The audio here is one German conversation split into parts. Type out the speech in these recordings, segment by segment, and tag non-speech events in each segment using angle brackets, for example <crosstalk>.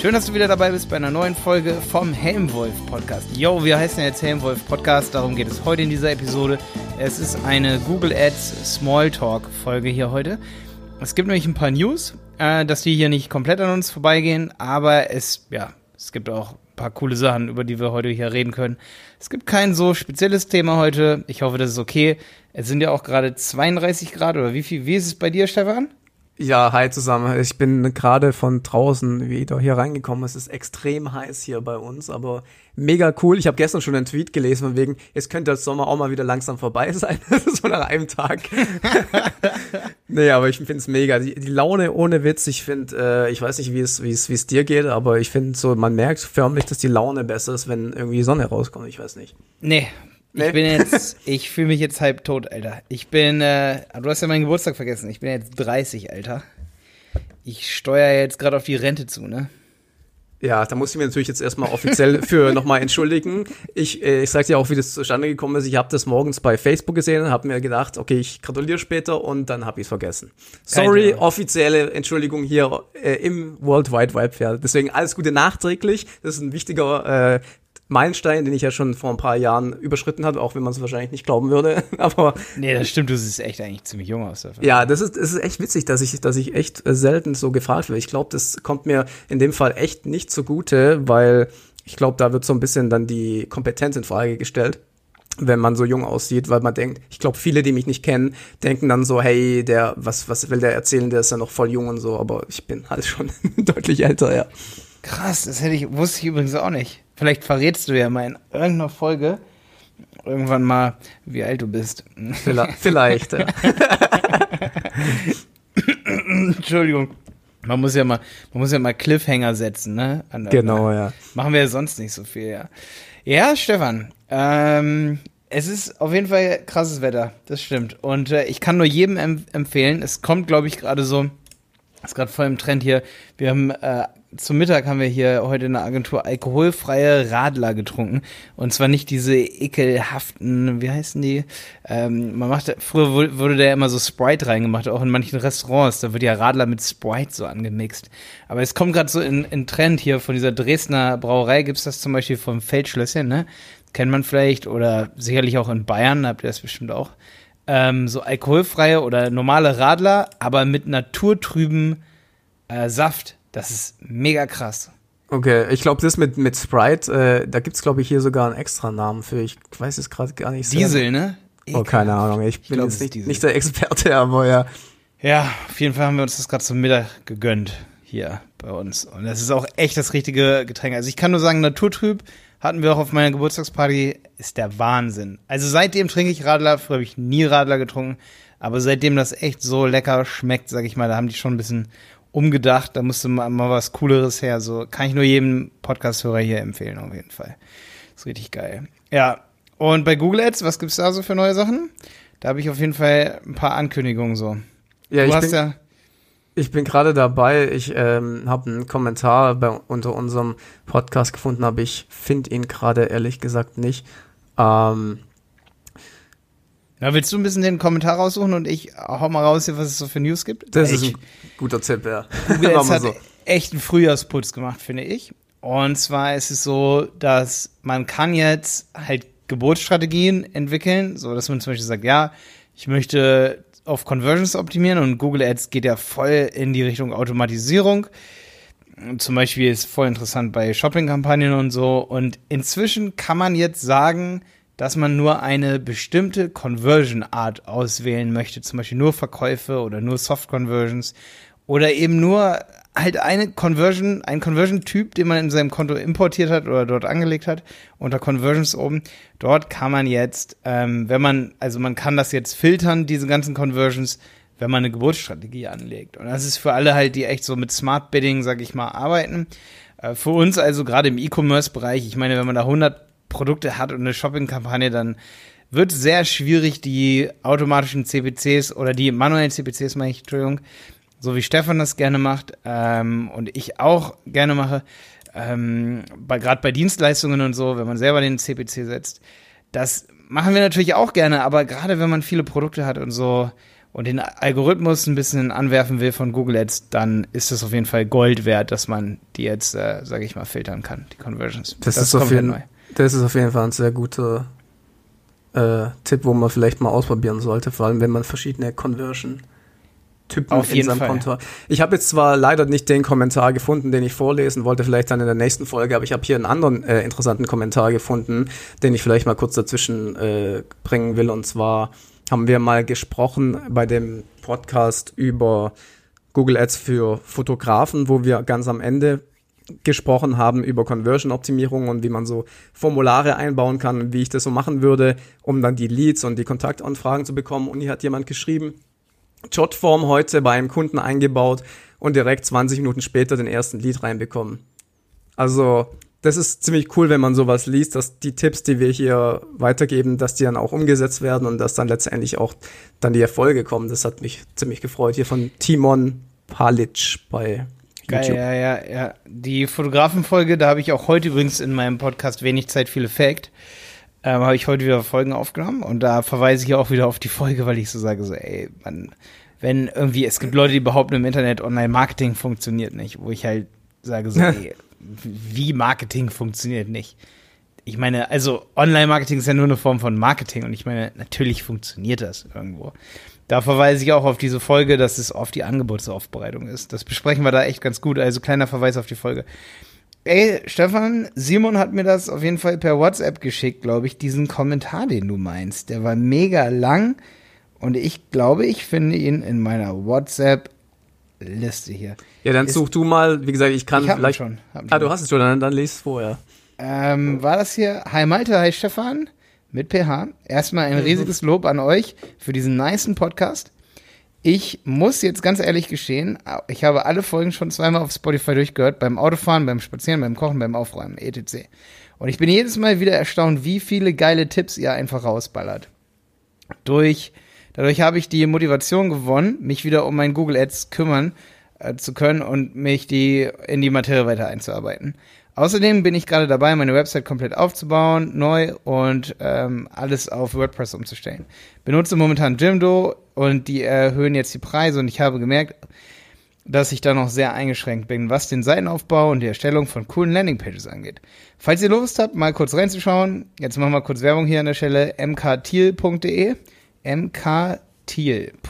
Schön, dass du wieder dabei bist bei einer neuen Folge vom Helmwolf Podcast. Yo, wir heißen jetzt Helmwolf Podcast, darum geht es heute in dieser Episode. Es ist eine Google Ads Smalltalk Folge hier heute. Es gibt nämlich ein paar News, äh, dass die hier nicht komplett an uns vorbeigehen, aber es, ja, es gibt auch ein paar coole Sachen, über die wir heute hier reden können. Es gibt kein so spezielles Thema heute. Ich hoffe, das ist okay. Es sind ja auch gerade 32 Grad oder wie viel, wie ist es bei dir, Stefan? Ja, hi zusammen. Ich bin gerade von draußen wieder hier reingekommen. Es ist extrem heiß hier bei uns, aber mega cool. Ich habe gestern schon einen Tweet gelesen von wegen, es könnte das Sommer auch mal wieder langsam vorbei <laughs> sein. so nach einem Tag. <laughs> nee, aber ich finde es mega. Die, die, Laune ohne Witz, ich finde, äh, ich weiß nicht, wie es wie es wie es dir geht, aber ich finde so, man merkt förmlich, dass die Laune besser ist, wenn irgendwie Sonne rauskommt. Ich weiß nicht. Nee, Nee. Ich bin jetzt, <laughs> ich fühle mich jetzt halb tot, Alter. Ich bin, äh, du hast ja meinen Geburtstag vergessen. Ich bin jetzt 30, Alter. Ich steuere jetzt gerade auf die Rente zu, ne? Ja, da muss ich mir natürlich jetzt erstmal offiziell <laughs> für nochmal entschuldigen. Ich, äh, ich sag dir auch, wie das zustande gekommen ist. Ich habe das morgens bei Facebook gesehen und habe mir gedacht, okay, ich gratuliere später und dann habe ich es vergessen. Sorry, offizielle Entschuldigung hier äh, im World Wide Web. Deswegen alles Gute nachträglich. Das ist ein wichtiger äh, Meilenstein, den ich ja schon vor ein paar Jahren überschritten habe, auch wenn man es wahrscheinlich nicht glauben würde. <laughs> Aber nee, das stimmt. Du siehst echt eigentlich ziemlich jung aus. Dafür. Ja, das ist, das ist echt witzig, dass ich, dass ich echt selten so gefragt werde. Ich glaube, das kommt mir in dem Fall echt nicht zugute, weil ich glaube, da wird so ein bisschen dann die Kompetenz in Frage gestellt wenn man so jung aussieht, weil man denkt, ich glaube, viele, die mich nicht kennen, denken dann so, hey, der, was, was will der erzählen, der ist ja noch voll jung und so, aber ich bin halt schon <laughs> deutlich älter, ja. Krass, das hätte ich, wusste ich übrigens auch nicht. Vielleicht verrätst du ja mal in irgendeiner Folge irgendwann mal, wie alt du bist. Vielleicht, ja. <laughs> Entschuldigung. Man muss ja mal, man muss ja mal Cliffhanger setzen, ne? genau, ja. Machen wir ja sonst nicht so viel, ja. Ja, Stefan, ähm, es ist auf jeden Fall krasses Wetter, das stimmt. Und äh, ich kann nur jedem em empfehlen, es kommt, glaube ich, gerade so, ist gerade voll im Trend hier. Wir haben äh, zum Mittag haben wir hier heute in der Agentur alkoholfreie Radler getrunken. Und zwar nicht diese ekelhaften, wie heißen die? Ähm, man macht, früher wurde da immer so Sprite reingemacht, auch in manchen Restaurants. Da wird ja Radler mit Sprite so angemixt. Aber es kommt gerade so in, in Trend hier von dieser Dresdner Brauerei, gibt's das zum Beispiel vom Feldschlösschen, ne? Kennt man vielleicht oder sicherlich auch in Bayern, habt ihr das bestimmt auch ähm, so alkoholfreie oder normale Radler, aber mit naturtrüben äh, Saft. Das ist mega krass. Okay, ich glaube, das mit, mit Sprite, äh, da gibt's glaube ich, hier sogar einen extra Namen für. Ich weiß es gerade gar nicht. Diesel, ne? Oh, keine Ahnung. Ich, ich bin glaub, jetzt nicht, nicht der Experte, <laughs> aber ja. Ja, auf jeden Fall haben wir uns das gerade zum Mittag gegönnt hier bei uns. Und das ist auch echt das richtige Getränk. Also ich kann nur sagen, naturtrüb hatten wir auch auf meiner Geburtstagsparty, ist der Wahnsinn. Also seitdem trinke ich Radler, früher habe ich nie Radler getrunken, aber seitdem das echt so lecker schmeckt, sag ich mal, da haben die schon ein bisschen umgedacht, da musste mal, mal was Cooleres her. So kann ich nur jedem Podcast-Hörer hier empfehlen, auf jeden Fall. Ist richtig geil. Ja, und bei Google Ads, was gibt's da so für neue Sachen? Da habe ich auf jeden Fall ein paar Ankündigungen so. Ja, du ich hast bin, ja ich bin gerade dabei, ich ähm, habe einen Kommentar bei, unter unserem Podcast gefunden, aber ich finde ihn gerade ehrlich gesagt nicht. Ähm, Na, willst du ein bisschen den Kommentar raussuchen und ich hau mal raus hier, was es so für News gibt? Das ich, ist ein guter Tipp, ja. <laughs> Google hat so. echt einen Frühjahrsputz gemacht, finde ich. Und zwar ist es so, dass man kann jetzt halt Geburtsstrategien entwickeln, so dass man zum Beispiel sagt, ja, ich möchte auf Conversions optimieren und Google Ads geht ja voll in die Richtung Automatisierung. Zum Beispiel ist voll interessant bei Shopping-Kampagnen und so. Und inzwischen kann man jetzt sagen, dass man nur eine bestimmte Conversion-Art auswählen möchte, zum Beispiel nur Verkäufe oder nur Soft-Conversions oder eben nur halt eine Conversion, ein Conversion-Typ, den man in seinem Konto importiert hat oder dort angelegt hat, unter Conversions oben. Dort kann man jetzt, ähm, wenn man, also man kann das jetzt filtern, diese ganzen Conversions, wenn man eine Geburtsstrategie anlegt. Und das ist für alle halt, die echt so mit Smart Bidding, sag ich mal, arbeiten. Äh, für uns also gerade im E-Commerce-Bereich, ich meine, wenn man da 100 Produkte hat und eine Shopping-Kampagne, dann wird sehr schwierig, die automatischen CPCs oder die manuellen CPCs, meine ich, Entschuldigung, so wie Stefan das gerne macht ähm, und ich auch gerne mache, ähm, bei, gerade bei Dienstleistungen und so, wenn man selber den CPC setzt, das machen wir natürlich auch gerne, aber gerade wenn man viele Produkte hat und so und den Algorithmus ein bisschen anwerfen will von Google Ads, dann ist es auf jeden Fall Gold wert, dass man die jetzt, äh, sage ich mal, filtern kann, die Conversions. Das, das ist auf jeden, das ist auf jeden Fall ein sehr guter äh, Tipp, wo man vielleicht mal ausprobieren sollte, vor allem wenn man verschiedene Conversion Typen Auf in seinem Fall. Konto. Ich habe jetzt zwar leider nicht den Kommentar gefunden, den ich vorlesen wollte, vielleicht dann in der nächsten Folge, aber ich habe hier einen anderen äh, interessanten Kommentar gefunden, den ich vielleicht mal kurz dazwischen äh, bringen will. Und zwar haben wir mal gesprochen bei dem Podcast über Google Ads für Fotografen, wo wir ganz am Ende gesprochen haben über Conversion-Optimierung und wie man so Formulare einbauen kann und wie ich das so machen würde, um dann die Leads und die Kontaktanfragen zu bekommen. Und hier hat jemand geschrieben, Jotform heute bei einem Kunden eingebaut und direkt 20 Minuten später den ersten Lead reinbekommen. Also, das ist ziemlich cool, wenn man sowas liest, dass die Tipps, die wir hier weitergeben, dass die dann auch umgesetzt werden und dass dann letztendlich auch dann die Erfolge kommen. Das hat mich ziemlich gefreut. Hier von Timon Palic bei Geil, YouTube. ja, ja, ja. Die Fotografenfolge, da habe ich auch heute übrigens in meinem Podcast wenig Zeit, viel Effekt. Ähm, habe ich heute wieder Folgen aufgenommen und da verweise ich auch wieder auf die Folge, weil ich so sage, so, ey, man, wenn irgendwie, es gibt Leute, die behaupten im Internet, Online-Marketing funktioniert nicht, wo ich halt sage, so, <laughs> ey, wie Marketing funktioniert nicht. Ich meine, also Online-Marketing ist ja nur eine Form von Marketing und ich meine, natürlich funktioniert das irgendwo. Da verweise ich auch auf diese Folge, dass es auf die Angebotsaufbereitung ist. Das besprechen wir da echt ganz gut. Also kleiner Verweis auf die Folge. Ey, Stefan, Simon hat mir das auf jeden Fall per WhatsApp geschickt, glaube ich, diesen Kommentar, den du meinst. Der war mega lang und ich glaube, ich finde ihn in meiner WhatsApp-Liste hier. Ja, dann Ist, such du mal, wie gesagt, ich kann ich vielleicht. Schon, ah, du hast es schon, dann, dann lese es vorher. Ähm, war das hier? Hi Malte, hi Stefan mit PH. Erstmal ein riesiges Lob an euch für diesen niceen Podcast. Ich muss jetzt ganz ehrlich gestehen, ich habe alle Folgen schon zweimal auf Spotify durchgehört, beim Autofahren, beim Spazieren, beim Kochen, beim Aufräumen, etc. Und ich bin jedes Mal wieder erstaunt, wie viele geile Tipps ihr einfach rausballert. Durch, dadurch habe ich die Motivation gewonnen, mich wieder um mein Google Ads kümmern äh, zu können und mich die in die Materie weiter einzuarbeiten. Außerdem bin ich gerade dabei, meine Website komplett aufzubauen, neu und ähm, alles auf WordPress umzustellen. Benutze momentan Jimdo und die erhöhen jetzt die Preise und ich habe gemerkt, dass ich da noch sehr eingeschränkt bin, was den Seitenaufbau und die Erstellung von coolen Landingpages angeht. Falls ihr Lust habt, mal kurz reinzuschauen, jetzt machen wir kurz Werbung hier an der Stelle, mktiel.de, mktiel.de,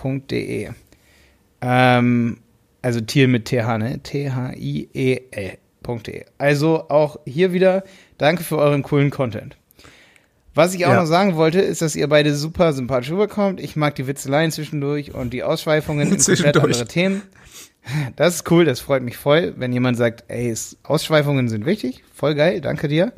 ähm, also Thiel mit TH, ne? T-H-I-E-L. E. Also auch hier wieder danke für euren coolen Content. Was ich auch ja. noch sagen wollte, ist, dass ihr beide super sympathisch rüberkommt. Ich mag die Witzeleien zwischendurch und die Ausschweifungen <laughs> in komplett andere Themen. Das ist cool, das freut mich voll, wenn jemand sagt, ey, Ausschweifungen sind wichtig. Voll geil, danke dir.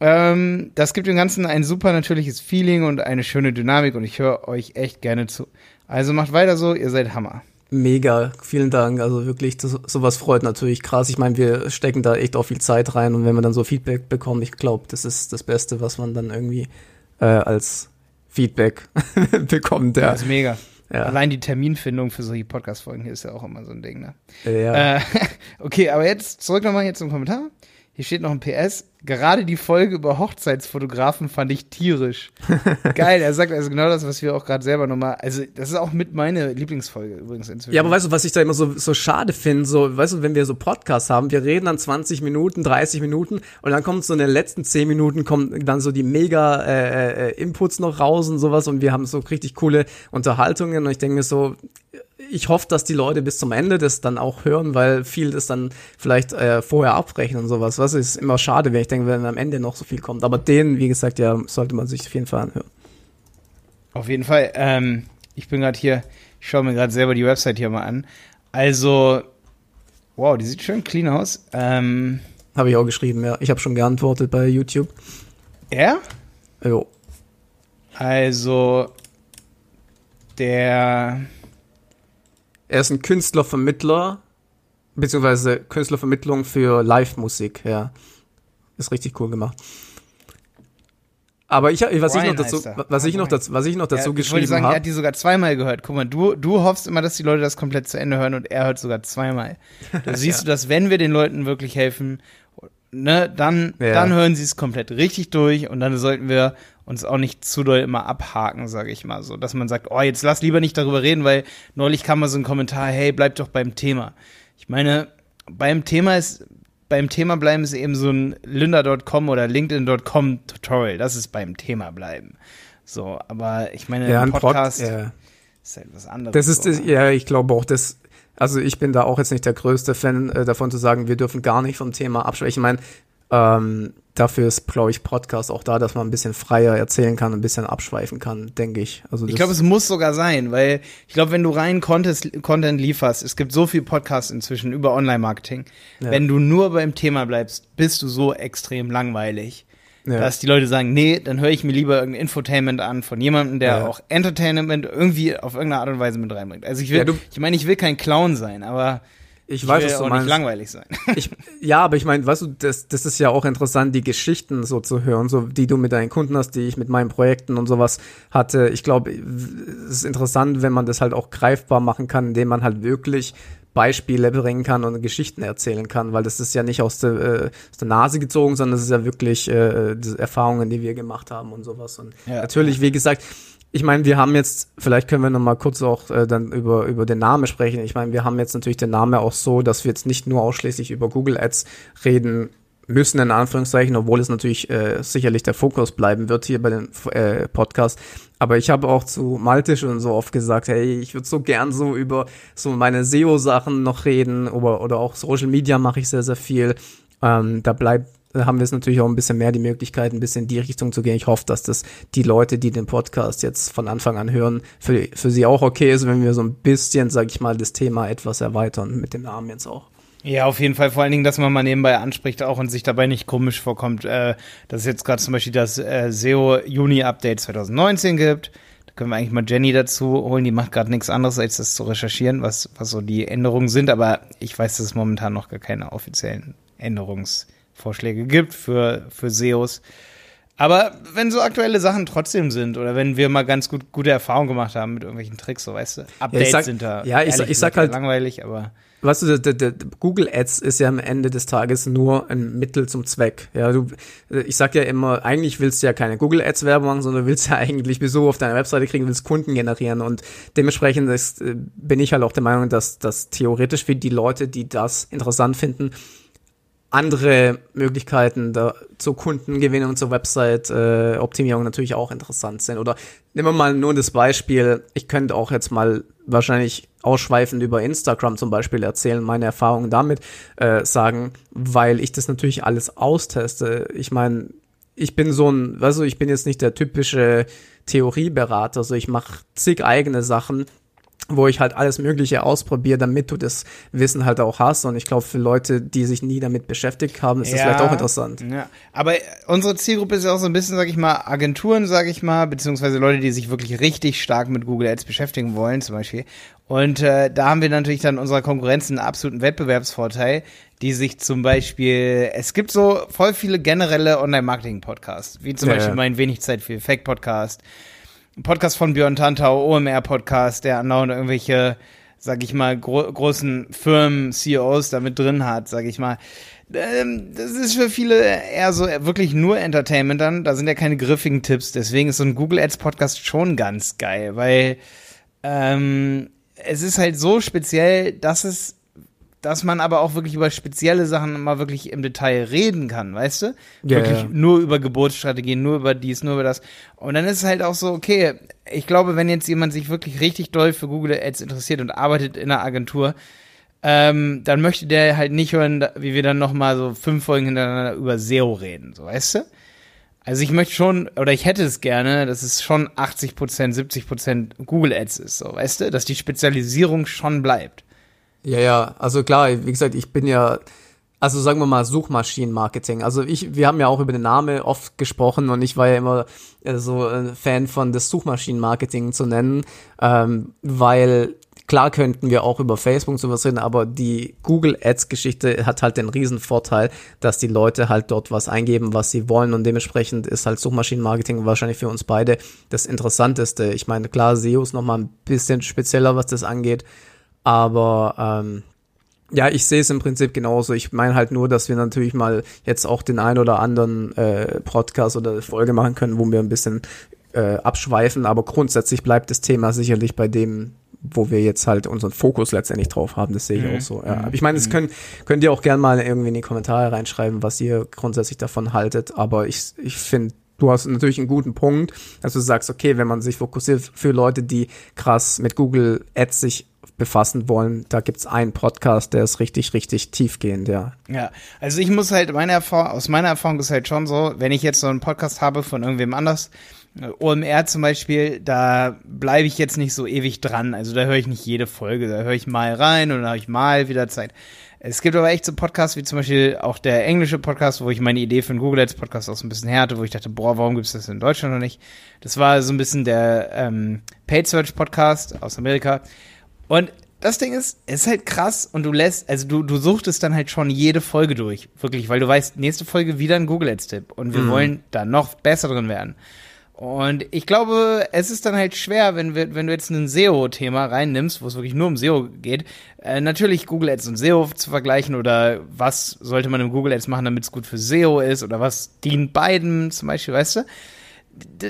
Ähm, das gibt dem Ganzen ein super natürliches Feeling und eine schöne Dynamik und ich höre euch echt gerne zu. Also macht weiter so, ihr seid Hammer. Mega, vielen Dank. Also wirklich, das, sowas freut natürlich krass. Ich meine, wir stecken da echt auch viel Zeit rein und wenn man dann so Feedback bekommt, ich glaube, das ist das Beste, was man dann irgendwie äh, als Feedback <laughs> bekommt. Ja. Das ist mega. Ja. Allein die Terminfindung für solche Podcast-Folgen hier ist ja auch immer so ein Ding, ne? Ja. Äh, <laughs> okay, aber jetzt zurück nochmal hier zum Kommentar. Hier steht noch ein PS. Gerade die Folge über Hochzeitsfotografen fand ich tierisch. <laughs> Geil, er sagt also genau das, was wir auch gerade selber nochmal. Also, das ist auch mit meine Lieblingsfolge übrigens inzwischen. Ja, aber weißt du, was ich da immer so, so schade finde? So, weißt du, wenn wir so Podcasts haben, wir reden dann 20 Minuten, 30 Minuten und dann kommt so in den letzten 10 Minuten kommen dann so die mega äh, äh, Inputs noch raus und sowas und wir haben so richtig coole Unterhaltungen und ich denke mir so, ich hoffe, dass die Leute bis zum Ende das dann auch hören, weil viel das dann vielleicht äh, vorher abbrechen und sowas. Was ist immer schade, wenn ich denke, wenn am Ende noch so viel kommt. Aber den, wie gesagt, ja, sollte man sich auf jeden Fall anhören. Auf jeden Fall. Ähm, ich bin gerade hier, ich schaue mir gerade selber die Website hier mal an. Also, wow, die sieht schön clean aus. Ähm, habe ich auch geschrieben, ja. Ich habe schon geantwortet bei YouTube. Ja? Jo. Also, der er ist ein Künstlervermittler, beziehungsweise Künstlervermittlung für Live-Musik, ja. Ist richtig cool gemacht. Aber ich, was Brian ich noch dazu, was ich noch dazu, was ich noch dazu ja, geschrieben habe. Er hat die sogar zweimal gehört. Guck mal, du, du hoffst immer, dass die Leute das komplett zu Ende hören und er hört sogar zweimal. <laughs> Da siest ja. du, dass wenn wir den Leuten wirklich helfen, ne, dann, Ja. dann hören sie es komplett richtig durch und dann sollten wir uns auch nicht zu doll immer abhaken, sage ich mal so, dass man sagt, oh, jetzt lass lieber nicht darüber reden, weil neulich kam mal so ein Kommentar, hey, bleib doch beim Thema. Ich meine, beim Thema ist, beim Thema bleiben ist eben so ein lynda.com oder linkedin.com Tutorial, das ist beim Thema bleiben. So, aber ich meine, Ja, ein ein Pod, Podcast ja. ist halt was anderes. Das ist, so, ne? ja, ich glaube auch, das, also ich bin da auch jetzt nicht der größte Fan äh, davon zu sagen, wir dürfen gar nicht vom Thema abschweifen. Ich meine, ähm, dafür ist, glaube ich, Podcast auch da, dass man ein bisschen freier erzählen kann, ein bisschen abschweifen kann, denke ich. Also Ich glaube, es muss sogar sein, weil ich glaube, wenn du rein Content, Content lieferst, es gibt so viel Podcasts inzwischen über Online-Marketing. Ja. Wenn du nur beim Thema bleibst, bist du so extrem langweilig, ja. dass die Leute sagen, nee, dann höre ich mir lieber irgendein Infotainment an von jemandem, der Ja. auch Entertainment irgendwie auf irgendeine Art und Weise mit reinbringt. Also ich will, ich meine, ich will kein Clown sein, aber ich ich weiß, will was du auch meinst. nicht langweilig sein. Ich, ja, aber ich meine, weißt du, das, das ist ja auch interessant, die Geschichten so zu hören, so die du mit deinen Kunden hast, die ich mit meinen Projekten und sowas hatte. Ich glaube, es ist interessant, wenn man das halt auch greifbar machen kann, indem man halt wirklich Beispiele bringen kann und Geschichten erzählen kann, weil das ist ja nicht aus der, äh, aus der Nase gezogen, sondern das ist ja wirklich äh, Erfahrungen, die wir gemacht haben und sowas. Und Ja. natürlich, wie gesagt, ich meine, wir haben jetzt, vielleicht können wir noch mal kurz auch äh, dann über, über den Namen sprechen. Ich meine, wir haben jetzt natürlich den Namen auch so, dass wir jetzt nicht nur ausschließlich über Google Ads reden müssen, in Anführungszeichen, obwohl es natürlich äh, sicherlich der Fokus bleiben wird hier bei den äh, Podcast. Aber ich habe auch zu Malte schon so oft gesagt, hey, ich würde so gern so über so meine SEO-Sachen noch reden oder, oder auch Social Media mache ich sehr, sehr viel. Ähm, da bleibt haben wir es natürlich auch ein bisschen mehr die Möglichkeit, ein bisschen in die Richtung zu gehen. Ich hoffe, dass das die Leute, die den Podcast jetzt von Anfang an hören, für, für sie auch okay ist, wenn wir so ein bisschen, sag ich mal, das Thema etwas erweitern mit dem Namen jetzt auch. Ja, auf jeden Fall. Vor allen Dingen, dass man mal nebenbei anspricht auch und sich dabei nicht komisch vorkommt, äh, dass es jetzt gerade zum Beispiel das äh, SEO Juni Update 2019 gibt. Da können wir eigentlich mal Jenny dazu holen. Die macht gerade nichts anderes, als das zu recherchieren, was, was so die Änderungen sind. Aber ich weiß, dass es momentan noch gar keine offiziellen Änderungsvorschläge gibt für, für SEOs. Aber wenn so aktuelle Sachen trotzdem sind oder wenn wir mal ganz gut gute Erfahrungen gemacht haben mit irgendwelchen Tricks, so weißt du, Updates sag- sind da ja, ich sag- ich sag halt- langweilig, aber Weißt du, der, der, Google Ads ist ja am Ende des Tages nur ein Mittel zum Zweck. Ja, du, ich sag ja immer, eigentlich willst du ja keine Google Ads Werbung machen, sondern du willst ja eigentlich Besuch auf deiner Webseite kriegen, willst Kunden generieren und dementsprechend ist, äh, bin ich halt auch der Meinung, dass dass theoretisch für die Leute, die das interessant finden, andere Möglichkeiten da, zur Kundengewinnung, zur Website-Optimierung natürlich auch interessant sind. Oder nehmen wir mal nur das Beispiel, ich könnte auch jetzt mal wahrscheinlich ausschweifend über Instagram zum Beispiel erzählen, meine Erfahrungen damit äh, sagen, weil ich das natürlich alles austeste. Ich meine, ich bin so ein, also ich bin jetzt nicht der typische Theorieberater, also ich mache zig eigene Sachen, wo ich halt alles Mögliche ausprobiere, damit du das Wissen halt auch hast. Und ich glaube, für Leute, die sich nie damit beschäftigt haben, ist das vielleicht auch interessant. Ja, aber unsere Zielgruppe ist ja auch so ein bisschen, sag ich mal, Agenturen, sag ich mal, beziehungsweise Leute, die sich wirklich richtig stark mit Google Ads beschäftigen wollen, zum Beispiel. Und äh, da haben wir natürlich dann unserer Konkurrenz einen absoluten Wettbewerbsvorteil, die sich zum Beispiel, es gibt so voll viele generelle Online-Marketing-Podcasts, wie zum Ja, Beispiel ja. mein Wenig Zeit für Effekt-Podcast, Podcast von Björn Tantau, OMR-Podcast, der andauernd irgendwelche, sag ich mal, gro großen Firmen, CEOs da mit drin hat, sag ich mal. Ähm, das ist für viele eher so wirklich nur Entertainment dann. Da sind ja keine griffigen Tipps. Deswegen ist so ein Google Ads Podcast schon ganz geil, weil ähm, es ist halt so speziell, dass es, dass man aber auch wirklich über spezielle Sachen mal wirklich im Detail reden kann, weißt du? Ja, wirklich ja. nur über Geburtsstrategien, nur über dies, nur über das. Und dann ist es halt auch so, okay, ich glaube, wenn jetzt jemand sich wirklich richtig doll für Google Ads interessiert und arbeitet in einer Agentur, ähm, dann möchte der halt nicht hören, wie wir dann noch mal so fünf Folgen hintereinander über SEO reden, so weißt du? Also ich möchte schon, oder ich hätte es gerne, dass es schon 80%, 70% Google Ads ist, so weißt du? Dass die Spezialisierung schon bleibt. Ja, ja, also klar, wie gesagt, ich bin ja, also sagen wir mal Suchmaschinenmarketing. Also ich, wir haben ja auch über den Namen oft gesprochen und ich war ja immer äh, so ein Fan von das Suchmaschinenmarketing zu nennen, ähm, weil klar könnten wir auch über Facebook sowas reden, aber die Google Ads Geschichte hat halt den riesen Vorteil, dass die Leute halt dort was eingeben, was sie wollen und dementsprechend ist halt Suchmaschinenmarketing wahrscheinlich für uns beide das Interessanteste. Ich meine, klar, SEO ist nochmal ein bisschen spezieller, was das angeht, aber ähm, Ja, ich sehe es im Prinzip genauso. Ich meine halt nur, dass wir natürlich mal jetzt auch den ein oder anderen äh, Podcast oder Folge machen können, wo wir ein bisschen äh, abschweifen, aber grundsätzlich bleibt das Thema sicherlich bei dem, wo wir jetzt halt unseren Fokus letztendlich drauf haben. Das sehe ich mhm. auch so. Ja. Ich meine, das mhm. können, könnt ihr auch gerne mal irgendwie in die Kommentare reinschreiben, was ihr grundsätzlich davon haltet, aber ich, ich finde, du hast natürlich einen guten Punkt, dass du sagst, okay, wenn man sich fokussiert für Leute, die krass mit Google Ads sich befassen wollen, da gibt's einen Podcast, der ist richtig, richtig tiefgehend, ja. Ja, also ich muss halt, meine Erfahrung, aus meiner Erfahrung ist halt schon so, wenn ich jetzt so einen Podcast habe von irgendwem anders, äh, OMR zum Beispiel, da bleibe ich jetzt nicht so ewig dran. Also da höre ich nicht jede Folge, da höre ich mal rein und dann habe ich mal wieder Zeit. Es gibt aber echt so Podcasts wie zum Beispiel auch der englische Podcast, wo ich meine Idee für einen Google Ads Podcast auch so ein bisschen her hatte, wo ich dachte, boah, warum gibt es das in Deutschland noch nicht? Das war so ein bisschen der ähm, Paid Search Podcast aus Amerika. Und das Ding ist, es ist halt krass und du lässt, also du, du suchtest dann halt schon jede Folge durch. Wirklich, weil du weißt, nächste Folge wieder ein Google Ads-Tipp und wir mhm. wollen da noch besser drin werden. Und ich glaube, es ist dann halt schwer, wenn, wir, wenn du jetzt ein SEO-Thema reinnimmst, wo es wirklich nur um SEO geht, äh, natürlich Google Ads und SEO zu vergleichen oder was sollte man im Google Ads machen, damit es gut für SEO ist oder was dient beiden zum Beispiel, weißt du?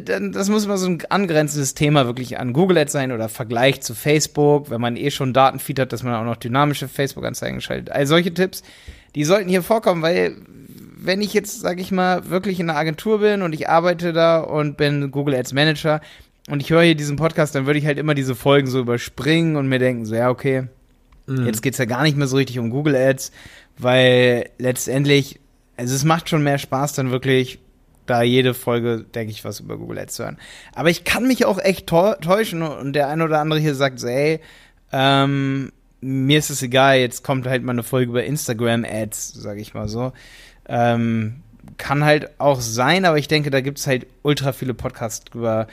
das muss immer so ein angrenzendes Thema wirklich an Google Ads sein oder Vergleich zu Facebook, wenn man eh schon Datenfeed hat, dass man auch noch dynamische Facebook-Anzeigen schaltet. All solche Tipps, die sollten hier vorkommen, weil wenn ich jetzt, sag ich mal, wirklich in einer Agentur bin und ich arbeite da und bin Google Ads Manager und ich höre hier diesen Podcast, dann würde ich halt immer diese Folgen so überspringen und mir denken, so, ja, okay, mhm. jetzt geht's ja gar nicht mehr so richtig um Google Ads, weil letztendlich, also es macht schon mehr Spaß, dann wirklich da jede Folge, denke ich, was über Google Ads zu hören. Aber ich kann mich auch echt täuschen und der eine oder andere hier sagt so, ey, ähm, mir ist es egal, jetzt kommt halt mal eine Folge über Instagram Ads, sage ich mal so. Ähm, kann halt auch sein, aber ich denke, da gibt es halt ultra viele Podcasts drüber.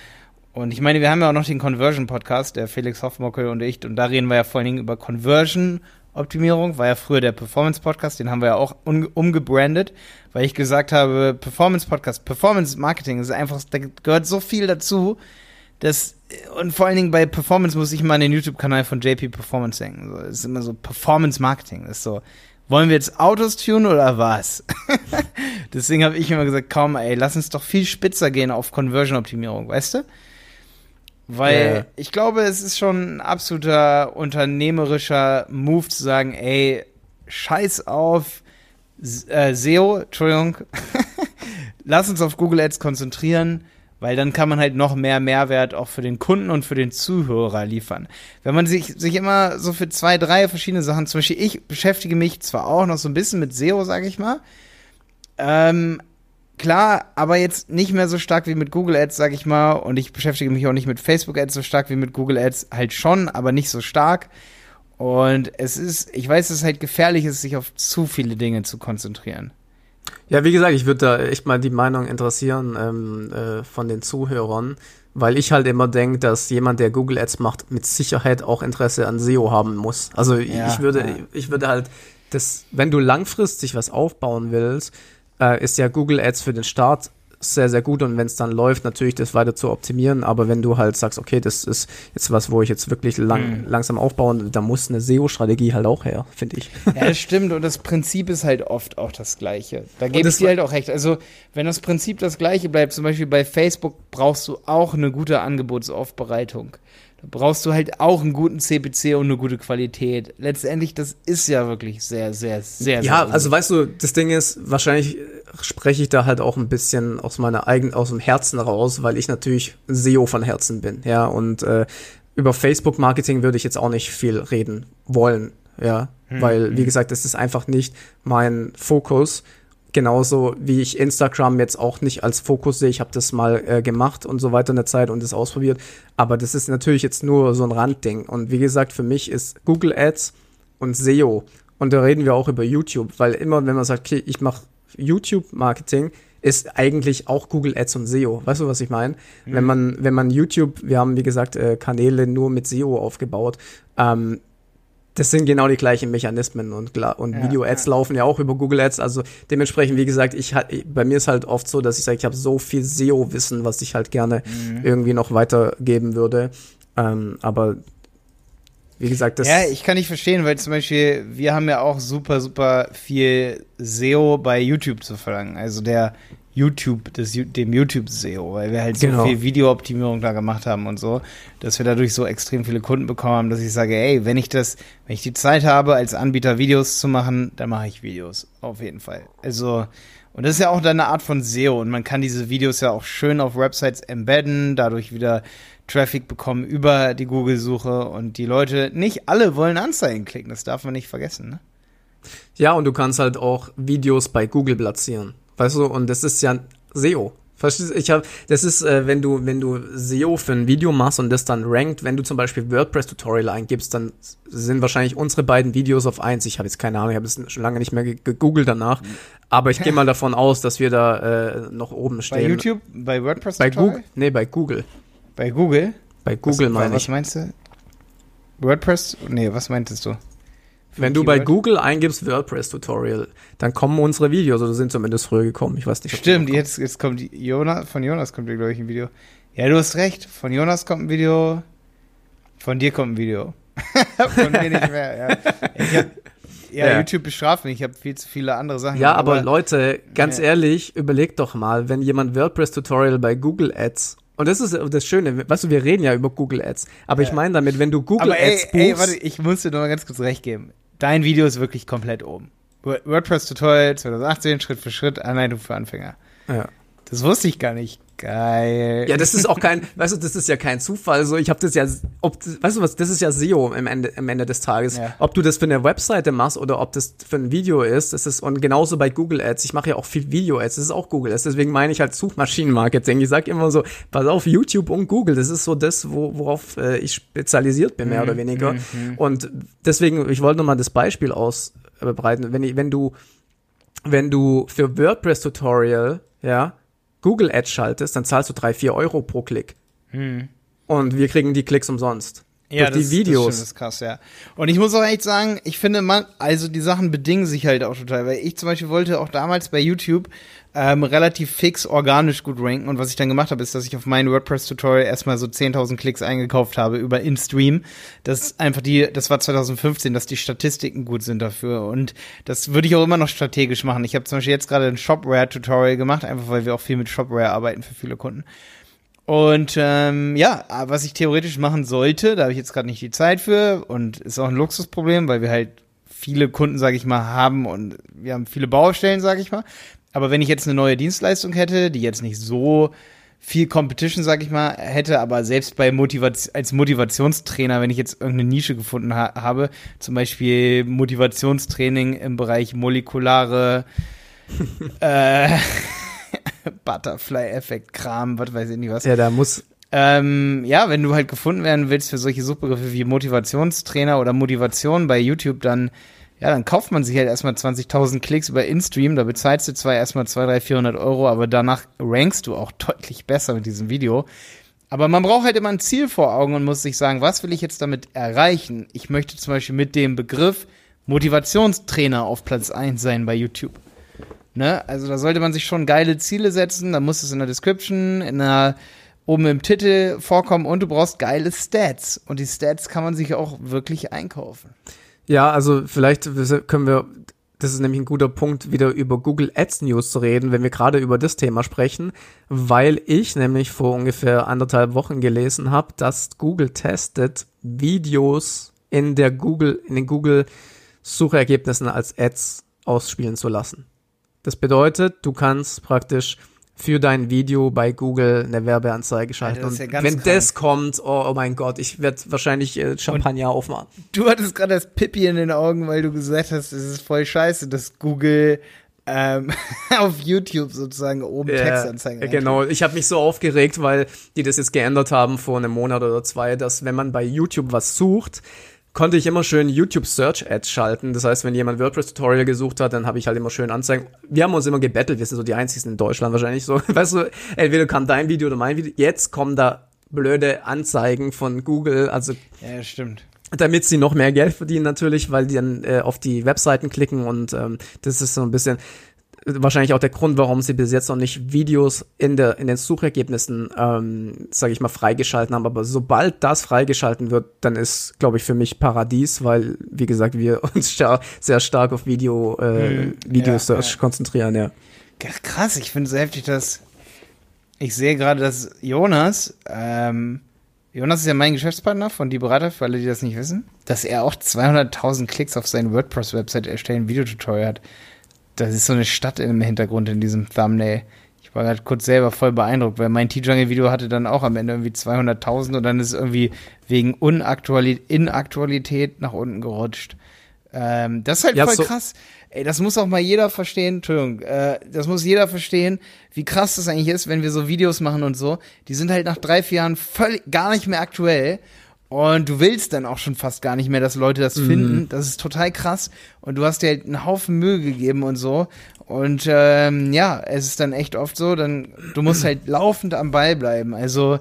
Und ich meine, wir haben ja auch noch den Conversion Podcast, der Felix Hoffmockel und ich, und da reden wir ja vor allen Dingen über Conversion Optimierung, war ja früher der Performance Podcast, den haben wir ja auch umgebrandet, weil ich gesagt habe, Performance Podcast, Performance Marketing ist einfach, da gehört so viel dazu, dass, und vor allen Dingen bei Performance muss ich mal an den YouTube-Kanal von JP Performance denken. Das ist immer so Performance Marketing, ist so, wollen wir jetzt Autos tunen oder was? <laughs> Deswegen habe ich immer gesagt, komm, ey, lass uns doch viel spitzer gehen auf Conversion-Optimierung, weißt du? Weil ja. ich glaube, es ist schon ein absoluter unternehmerischer Move zu sagen, ey, scheiß auf äh, SEO, Entschuldigung, <laughs> lass uns auf Google Ads konzentrieren weil dann kann man halt noch mehr Mehrwert auch für den Kunden und für den Zuhörer liefern. Wenn man sich, sich immer so für zwei, drei verschiedene Sachen, zum Beispiel ich beschäftige mich zwar auch noch so ein bisschen mit SEO, sage ich mal, ähm, klar, aber jetzt nicht mehr so stark wie mit Google Ads, sage ich mal, und ich beschäftige mich auch nicht mit Facebook Ads so stark wie mit Google Ads, halt schon, aber nicht so stark. Und es ist, ich weiß, es ist halt gefährlich ist, sich auf zu viele Dinge zu konzentrieren. Ja, wie gesagt, ich würde da echt mal die Meinung interessieren ähm, äh, von den Zuhörern, weil ich halt immer denke, dass jemand, der Google Ads macht, mit Sicherheit auch Interesse an SEO haben muss. Also ja, ich würde, ja. ich würde halt das, wenn du langfristig was aufbauen willst, äh, ist ja Google Ads für den Start sehr, sehr gut und wenn es dann läuft, natürlich das weiter zu optimieren. Aber wenn du halt sagst, okay, das ist jetzt was, wo ich jetzt wirklich lang, mhm. langsam aufbauen, da muss eine SEO-Strategie halt auch her, finde ich. Ja, das stimmt und das Prinzip ist halt oft auch das gleiche. Da gebe ich dir halt auch recht. Also, wenn das Prinzip das gleiche bleibt, zum Beispiel bei Facebook brauchst du auch eine gute Angebotsaufbereitung. Da brauchst du halt auch einen guten CPC und eine gute Qualität. Letztendlich, das ist ja wirklich sehr, sehr, sehr, Ja, sehr also weißt du, das Ding ist, wahrscheinlich spreche ich da halt auch ein bisschen aus meiner eigenen, aus dem Herzen raus, weil ich natürlich SEO von Herzen bin, ja, und äh, über Facebook-Marketing würde ich jetzt auch nicht viel reden wollen, ja, hm, weil, wie hm. gesagt, das ist einfach nicht mein Fokus. Genauso wie ich Instagram jetzt auch nicht als Fokus sehe. Ich habe das mal äh, gemacht und so weiter in der Zeit und das ausprobiert. Aber das ist natürlich jetzt nur so ein Randding. Und wie gesagt, für mich ist Google Ads und SEO. Und da reden wir auch über YouTube, weil immer, wenn man sagt, okay, ich mache YouTube-Marketing, ist eigentlich auch Google Ads und SEO. Weißt du, was ich meine? Mhm. Wenn man, wenn man YouTube, wir haben wie gesagt äh, Kanäle nur mit SEO aufgebaut, ähm, das sind genau die gleichen Mechanismen und, und ja, Video-Ads ja. laufen ja auch über Google Ads. Also dementsprechend, wie gesagt, ich bei mir ist halt oft so, dass ich sage, ich habe so viel SEO-Wissen, was ich halt gerne mhm. irgendwie noch weitergeben würde. Ähm, aber Wie gesagt, das. Ja, ich kann nicht verstehen, weil zum Beispiel, wir haben ja auch super, super viel SEO bei YouTube zu verlangen. Also der YouTube, des, dem YouTube-SEO, weil wir halt so Genau. viel Videooptimierung da gemacht haben und so, dass wir dadurch so extrem viele Kunden bekommen haben, dass ich sage, ey, wenn ich das, wenn ich die Zeit habe, als Anbieter Videos zu machen, dann mache ich Videos. Auf jeden Fall. Also, und das ist ja auch dann eine Art von SEO und man kann diese Videos ja auch schön auf Websites embedden, dadurch wieder Traffic bekommen über die Google-Suche und die Leute, nicht alle wollen Anzeigen klicken, das darf man nicht vergessen, ne? Ja, und du kannst halt auch Videos bei Google platzieren. Weißt du, und das ist ja SEO. Verstehst du? Ich habe, das ist, äh, wenn du, wenn du SEO für ein Video machst und das dann rankt, wenn du zum Beispiel WordPress-Tutorial eingibst, dann sind wahrscheinlich unsere beiden Videos auf eins. Ich habe jetzt keine Ahnung, ich habe es schon lange nicht mehr ge- gegoogelt danach. Aber ich gehe mal davon aus, dass wir da äh, noch oben Bei stehen. YouTube, bei WordPress Bei? Google? Nee, bei Google. Bei Google? Bei Google was, meine was ich. meinst du? WordPress? Nee, was meintest du? Wenn du bei? Google eingibst WordPress-Tutorial, dann kommen unsere Videos, oder sind zumindest früher gekommen. Ich weiß nicht. Stimmt, jetzt, jetzt kommt die Jonas, von Jonas kommt, glaube ich, ein Video. Ja, du hast recht. Von Jonas kommt ein Video. Von dir kommt ein Video. <laughs> von mir nicht mehr, ja. Ich hab, ja, Ja. YouTube bestraft mich. Ich habe viel zu viele andere Sachen. Ja, gemacht, aber Leute, ganz Ja. ehrlich, überlegt doch mal, wenn jemand WordPress-Tutorial bei Google Ads und das ist das Schöne, weißt du, wir reden ja über Google Ads, aber ich Ja. meine damit, wenn du Google aber ey, Ads ey, buchst, warte, ich muss dir noch mal ganz kurz recht geben. Dein Video ist wirklich komplett oben. Word- WordPress Tutorial 2018, Schritt für Schritt, Anleitung für Anfänger. ja. Das wusste ich gar nicht. Geil. ja, das ist auch kein, weißt du, das ist ja kein Zufall, so ich habe das ja, ob, weißt du was, das ist ja SEO am Ende, am Ende des Tages, Ja. ob du das für eine Webseite machst oder ob das für ein Video ist, das ist und genauso bei Google Ads, ich mache ja auch viel Video Ads, das ist auch Google Ads, deswegen meine ich halt Suchmaschinenmarketing, ich sag immer so, pass auf, YouTube und Google, das ist so das, wo, worauf äh, ich spezialisiert bin, mehr oder weniger. und deswegen, ich wollte nochmal das Beispiel ausbreiten, wenn, ich, wenn du wenn du für WordPress Tutorial, ja, Google Ads schaltest, dann zahlst du drei, vier Euro pro Klick. Und wir kriegen die Klicks umsonst. Durch die Videos. Das, das ist krass, ja. Und ich muss auch echt sagen, ich finde, man, also die Sachen bedingen sich halt auch total, weil ich zum Beispiel wollte auch damals bei YouTube ähm, relativ fix organisch gut ranken und was ich dann gemacht habe, ist, dass ich auf mein WordPress-Tutorial erstmal so 10.000 Klicks eingekauft habe über InStream. Das ist einfach die, das war 2015, dass die Statistiken gut sind dafür und das würde ich auch immer noch strategisch machen. Ich habe zum Beispiel jetzt gerade ein Shopware-Tutorial gemacht, einfach weil wir auch viel mit Shopware arbeiten für viele Kunden. Und ähm, ja, was ich theoretisch machen sollte, da habe ich jetzt gerade nicht die Zeit für und ist auch ein Luxusproblem, weil wir halt viele Kunden, sage ich mal, haben und wir haben viele Baustellen, sage ich mal. Aber wenn ich jetzt eine neue Dienstleistung hätte, die jetzt nicht so viel Competition, sag ich mal, hätte, aber selbst bei Motivation, als Motivationstrainer, wenn ich jetzt irgendeine Nische gefunden ha habe, zum Beispiel Motivationstraining im Bereich molekulare <laughs> äh, <laughs> Butterfly-Effekt-Kram, was weiß ich nicht was. Ja, da muss, Ähm, ja, wenn du halt gefunden werden willst für solche Suchbegriffe wie Motivationstrainer oder Motivation bei YouTube, dann, ja, dann kauft man sich halt erstmal 20.000 Klicks über InStream, da bezahlst du zwar erstmal 200, 300, 400 Euro, aber danach rankst du auch <laughs> deutlich besser mit diesem Video. Aber man braucht halt immer ein Ziel vor Augen und muss sich sagen, was will ich jetzt damit erreichen? Ich möchte zum Beispiel mit dem Begriff Motivationstrainer auf Platz 1 sein bei YouTube. Ne? Also da sollte man sich schon geile Ziele setzen, da muss es in der Description, in der oben im Titel vorkommen und du brauchst geile Stats. Und die Stats kann man sich auch wirklich einkaufen. ja, also vielleicht können wir, das ist nämlich ein guter Punkt, wieder über Google Ads News zu reden, wenn wir gerade über das Thema sprechen, weil ich nämlich vor ungefähr anderthalb Wochen gelesen habe, dass Google testet, Videos in der Google, in den Google Suchergebnissen als Ads ausspielen zu lassen. Das bedeutet, du kannst praktisch für dein Video bei Google eine Werbeanzeige schalten. ist ja Und wenn krank. das kommt, oh, oh mein Gott, ich werde wahrscheinlich äh, Champagner aufmachen. Du hattest gerade das Pippi in den Augen, weil du gesagt hast, es ist voll scheiße, dass Google ähm, <laughs> auf YouTube sozusagen oben Textanzeigen Ja, genau. Ich habe mich so aufgeregt, weil die das jetzt geändert haben vor einem Monat oder zwei, dass wenn man bei YouTube was sucht, konnte ich immer schön YouTube Search Ads schalten. Das heißt, wenn jemand WordPress Tutorial gesucht hat, dann habe ich halt immer schön Anzeigen. Wir haben uns immer gebettelt, wir sind so die einzigen in Deutschland wahrscheinlich so. <laughs> Weißt du, entweder kam dein Video oder mein Video. Jetzt kommen da blöde Anzeigen von Google, also Ja, stimmt. damit sie noch mehr Geld verdienen natürlich, weil die dann äh, auf die Webseiten klicken und ähm, das ist so ein bisschen wahrscheinlich auch der Grund, warum sie bis jetzt noch nicht Videos in, der, in den Suchergebnissen, ähm, sage ich mal, freigeschalten haben. Aber sobald das freigeschalten wird, dann ist, glaube ich, für mich Paradies, weil, wie gesagt, wir <laughs> uns star sehr stark auf Video, äh, hm, Video-Search ja, ja. konzentrieren, ja. Krass, ich finde es so heftig, dass ich sehe gerade, dass Jonas, ähm, Jonas ist ja mein Geschäftspartner von Die Berater, für alle, die das nicht wissen, dass er auch 200.000 Klicks auf seine WordPress-Website erstellen Videotutorial hat. Das ist so eine Stadt im Hintergrund in diesem Thumbnail. Ich war gerade kurz selber voll beeindruckt, weil mein T-Jungle-Video hatte dann auch am Ende irgendwie 200.000 und dann ist irgendwie wegen Unaktualität, Inaktualität nach unten gerutscht. Ähm, das ist halt ja, voll so krass. Ey, das muss auch mal jeder verstehen, Entschuldigung, äh, das muss jeder verstehen, wie krass das eigentlich ist, wenn wir so Videos machen und so. Die sind halt nach drei, vier Jahren völlig gar nicht mehr aktuell. Und du willst dann auch schon fast gar nicht mehr, dass Leute das mhm. finden. Das ist total krass. Und du hast dir halt einen Haufen Mühe gegeben und so. Und ähm, ja, es ist dann echt oft so, dann du musst halt <clears throat> laufend am Ball bleiben. Also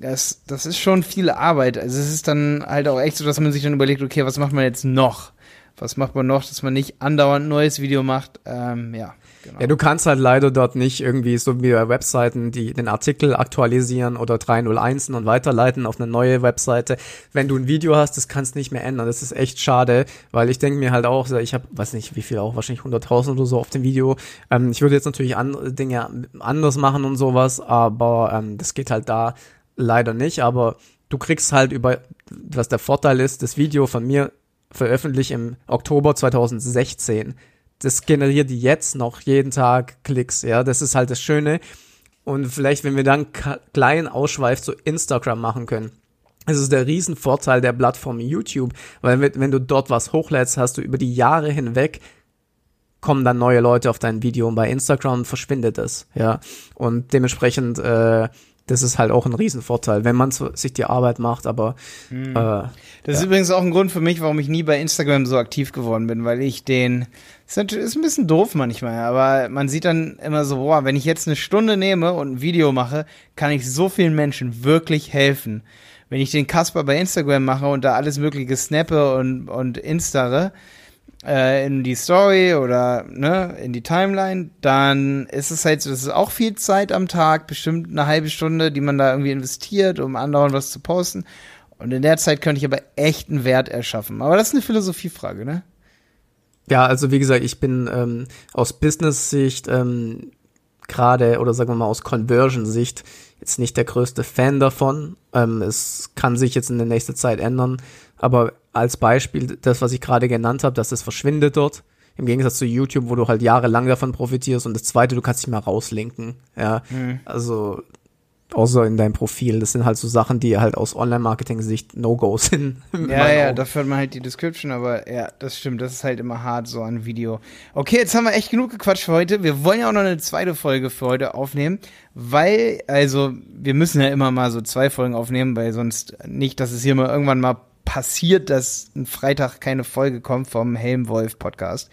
das, das ist schon viel Arbeit. Also es ist dann halt auch echt so, dass man sich dann überlegt, okay, was macht man jetzt noch? was macht man noch, dass man nicht andauernd ein neues Video macht? Ähm, ja. Genau. Ja, du kannst halt leider dort nicht irgendwie so wie bei Webseiten, die den Artikel aktualisieren oder 301 und weiterleiten auf eine neue Webseite. Wenn du ein Video hast, das kannst nicht mehr ändern. Das ist echt schade, weil ich denke mir halt auch, ich habe, weiß nicht wie viel auch, wahrscheinlich 100.000 oder so auf dem Video. Ähm, ich würde jetzt natürlich andere Dinge anders machen und sowas, aber ähm, das geht halt da leider nicht. Aber du kriegst halt über, was der Vorteil ist, das Video von mir veröffentlicht im Oktober 2016. Das generiert jetzt noch jeden Tag Klicks, ja. Das ist halt das Schöne. Und vielleicht, wenn wir dann kleinen Ausschweif zu Instagram machen können. Es ist der Riesenvorteil der Plattform YouTube, weil wenn du dort was hochlädst, hast du über die Jahre hinweg kommen dann neue Leute auf dein Video und bei Instagram verschwindet es, ja. Und dementsprechend äh, das ist halt auch ein Riesenvorteil, wenn man sich die Arbeit macht, aber hm. äh, Das ja. ist übrigens auch ein Grund für mich, warum ich nie bei Instagram so aktiv geworden bin, weil ich den ist natürlich ist ein bisschen doof manchmal, aber man sieht dann immer so, boah, wenn ich jetzt eine Stunde nehme und ein Video mache, kann ich so vielen Menschen wirklich helfen. Wenn ich den Kasper bei Instagram mache und da alles mögliche snappe und und instare, äh, in die Story oder ne, in die Timeline, dann ist es halt so, das ist auch viel Zeit am Tag, bestimmt eine halbe Stunde, die man da irgendwie investiert, um andauernd was zu posten. Und in der Zeit könnte ich aber echt einen Wert erschaffen. Aber das ist eine Philosophiefrage, ne? Ja, also wie gesagt, ich bin ähm, aus Business-Sicht ähm, gerade oder sagen wir mal aus Conversion-Sicht jetzt nicht der größte Fan davon. Ähm, es kann sich jetzt in der nächsten Zeit ändern, aber als Beispiel das, was ich gerade genannt habe, dass es verschwindet dort. Im Gegensatz zu YouTube, wo du halt jahrelang davon profitierst. Und das zweite, du kannst dich mal rauslinken. Ja, mhm. also außer in deinem Profil. Das sind halt so Sachen, die halt aus Online-Marketing-Sicht No-Go <laughs> sind. Ja, ja, dafür hat man halt die Description, aber ja, das stimmt, das ist halt immer hart so ein Video. Okay, jetzt haben wir echt genug gequatscht für heute. Wir wollen ja auch noch eine zweite Folge für heute aufnehmen, weil, also, wir müssen ja immer mal so zwei Folgen aufnehmen, weil sonst nicht, dass es hier mal irgendwann mal passiert, dass ein Freitag keine Folge kommt vom Helmwolf Podcast.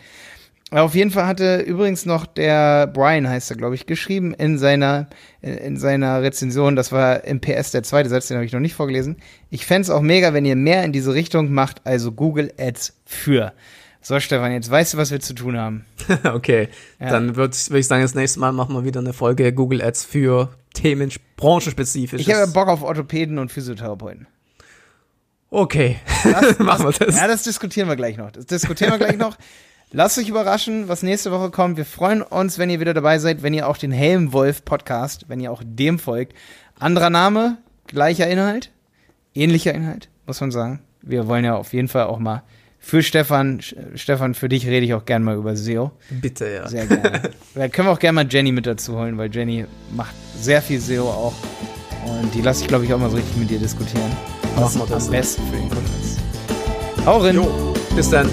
Auf jeden Fall hatte übrigens noch der Brian, heißt er, glaube ich, geschrieben in seiner, in seiner Rezension, das war im PS der zweite Satz, den habe ich noch nicht vorgelesen. Ich fände es auch mega, wenn ihr mehr in diese Richtung macht, also Google Ads für. So, Stefan, jetzt weißt du, was wir zu tun haben. <laughs> okay, ja. dann würde würd ich sagen, das nächste Mal machen wir wieder eine Folge Google Ads für Themen branchenspezifisch. Ich habe Bock auf Orthopäden und Physiotherapeuten. Okay, <laughs> das, machen wir das. Ja, das diskutieren wir gleich noch. Das diskutieren wir gleich noch. <laughs> Lasst euch überraschen, was nächste Woche kommt. Wir freuen uns, wenn ihr wieder dabei seid, wenn ihr auch den Helmwolf Podcast, wenn ihr auch dem folgt. Anderer Name, gleicher Inhalt, ähnlicher Inhalt, muss man sagen. Wir wollen ja auf jeden Fall auch mal für Stefan, Stefan, für dich rede ich auch gerne mal über SEO. Bitte, ja. Sehr gerne. <laughs> da können wir auch gerne mal Jenny mit dazu holen, weil Jenny macht sehr viel SEO auch. Und die lasse ich, glaube ich, auch mal so richtig mit dir diskutieren was am besten für den Kunden ist. Hau rein. Jo, bis dann.